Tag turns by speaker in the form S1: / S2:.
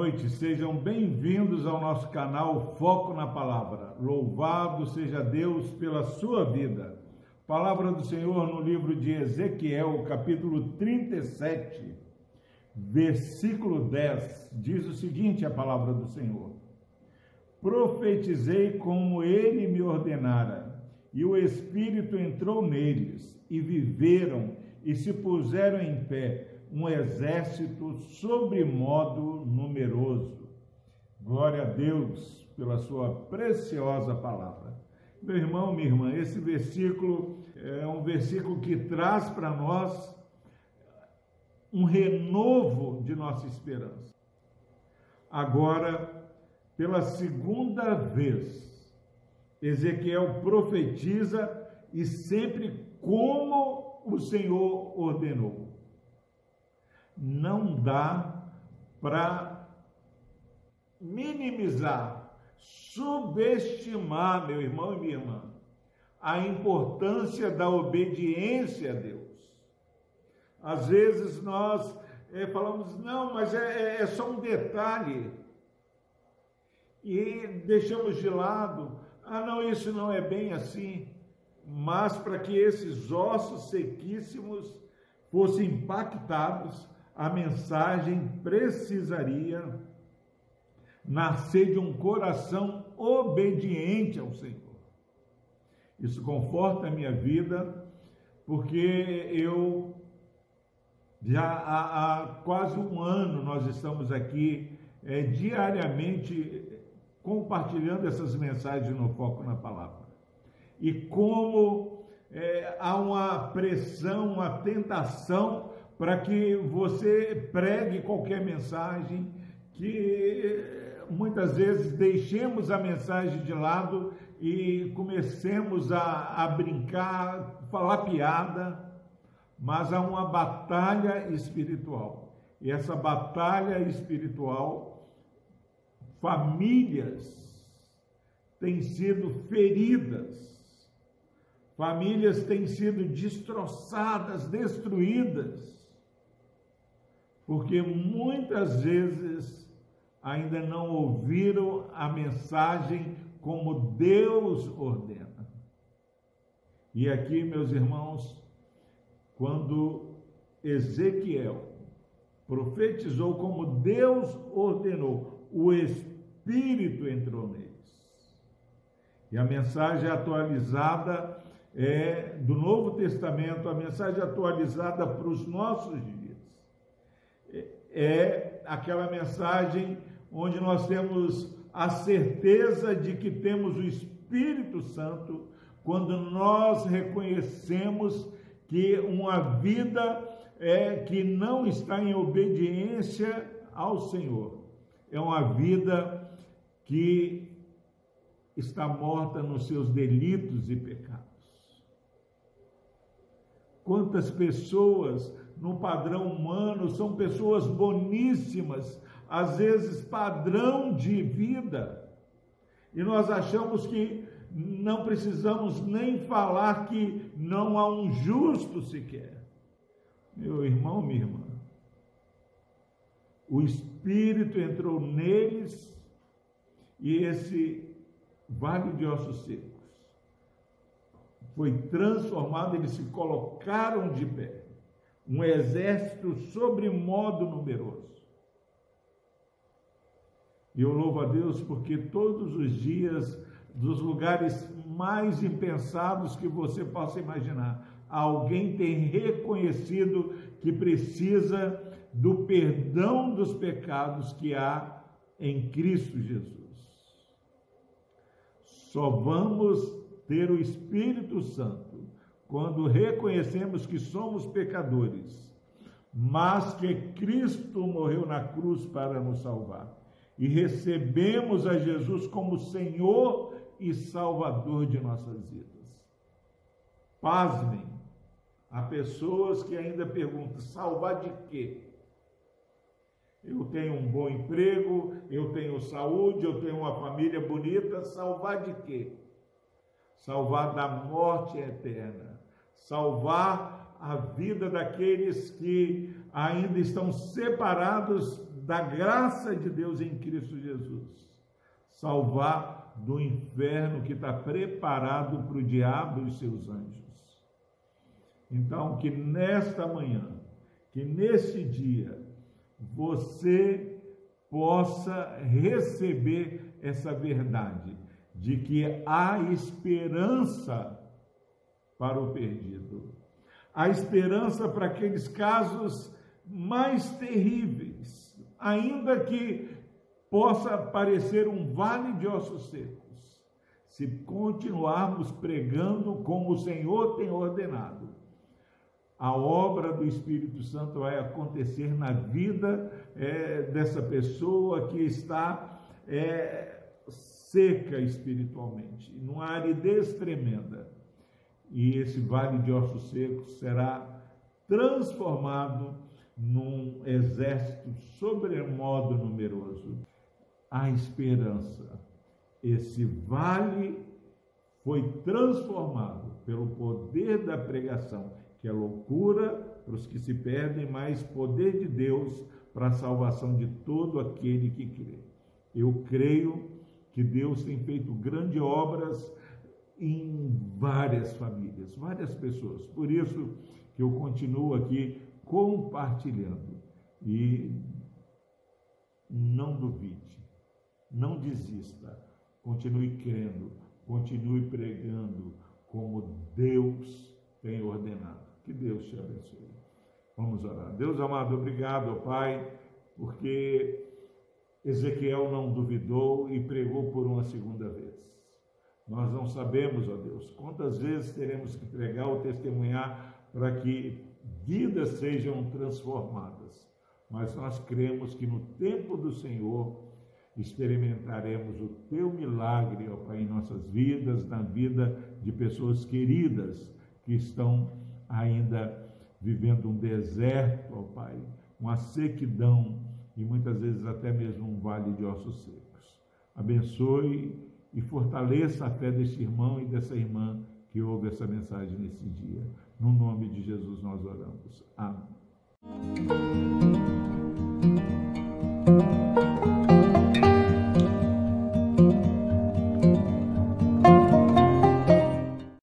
S1: noite, sejam bem-vindos ao nosso canal Foco na Palavra. Louvado seja Deus pela sua vida. Palavra do Senhor no livro de Ezequiel, capítulo 37, versículo 10, diz o seguinte: a palavra do Senhor: Profetizei como ele me ordenara, e o Espírito entrou neles, e viveram e se puseram em pé um exército sobremodo numeroso. Glória a Deus pela sua preciosa palavra. Meu irmão, minha irmã, esse versículo é um versículo que traz para nós um renovo de nossa esperança. Agora, pela segunda vez, Ezequiel profetiza e sempre como o Senhor ordenou não dá para minimizar, subestimar, meu irmão e minha irmã, a importância da obediência a Deus. Às vezes nós é, falamos, não, mas é, é, é só um detalhe. E deixamos de lado, ah, não, isso não é bem assim. Mas para que esses ossos sequíssimos fossem impactados, a mensagem precisaria nascer de um coração obediente ao Senhor. Isso conforta a minha vida, porque eu já há, há quase um ano nós estamos aqui é, diariamente compartilhando essas mensagens no Foco na Palavra. E como é, há uma pressão, uma tentação para que você pregue qualquer mensagem, que muitas vezes deixemos a mensagem de lado e comecemos a, a brincar, falar piada, mas há uma batalha espiritual. E essa batalha espiritual, famílias têm sido feridas, famílias têm sido destroçadas, destruídas porque muitas vezes ainda não ouviram a mensagem como Deus ordena. E aqui, meus irmãos, quando Ezequiel profetizou como Deus ordenou, o Espírito entrou neles. E a mensagem atualizada é do Novo Testamento, a mensagem atualizada para os nossos dias é aquela mensagem onde nós temos a certeza de que temos o Espírito Santo quando nós reconhecemos que uma vida é que não está em obediência ao Senhor é uma vida que está morta nos seus delitos e pecados. Quantas pessoas no padrão humano, são pessoas boníssimas, às vezes padrão de vida. E nós achamos que não precisamos nem falar que não há um justo sequer. Meu irmão, minha irmã, o Espírito entrou neles e esse vale de ossos secos foi transformado, eles se colocaram de pé um exército sobremodo numeroso. E eu louvo a Deus porque todos os dias, dos lugares mais impensados que você possa imaginar, alguém tem reconhecido que precisa do perdão dos pecados que há em Cristo Jesus. Só vamos ter o Espírito Santo quando reconhecemos que somos pecadores, mas que Cristo morreu na cruz para nos salvar, e recebemos a Jesus como Senhor e Salvador de nossas vidas. Pasmem, há pessoas que ainda perguntam: salvar de quê? Eu tenho um bom emprego, eu tenho saúde, eu tenho uma família bonita, salvar de quê? Salvar da morte eterna salvar a vida daqueles que ainda estão separados da graça de Deus em Cristo Jesus, salvar do inferno que está preparado para o diabo e seus anjos. Então, que nesta manhã, que neste dia, você possa receber essa verdade de que há esperança para o perdido. Há esperança para aqueles casos mais terríveis, ainda que possa parecer um vale de ossos secos, se continuarmos pregando como o Senhor tem ordenado. A obra do Espírito Santo vai acontecer na vida é, dessa pessoa que está é, seca espiritualmente, numa aridez tremenda. E esse vale de ossos secos será transformado num exército sobremodo numeroso. A esperança. Esse vale foi transformado pelo poder da pregação, que é loucura para os que se perdem, mas poder de Deus para a salvação de todo aquele que crê. Eu creio que Deus tem feito grandes obras em várias famílias, várias pessoas. Por isso que eu continuo aqui compartilhando. E não duvide, não desista, continue crendo, continue pregando como Deus tem ordenado. Que Deus te abençoe. Vamos orar. Deus amado, obrigado, Pai, porque Ezequiel não duvidou e pregou por uma segunda vez. Nós não sabemos, ó Deus, quantas vezes teremos que pregar ou testemunhar para que vidas sejam transformadas. Mas nós cremos que no tempo do Senhor experimentaremos o teu milagre, ó Pai, em nossas vidas, na vida de pessoas queridas que estão ainda vivendo um deserto, ó Pai, uma sequidão e muitas vezes até mesmo um vale de ossos secos. Abençoe e fortaleça a fé deste irmão e dessa irmã que ouve essa mensagem nesse dia. No nome de Jesus nós oramos. Amém.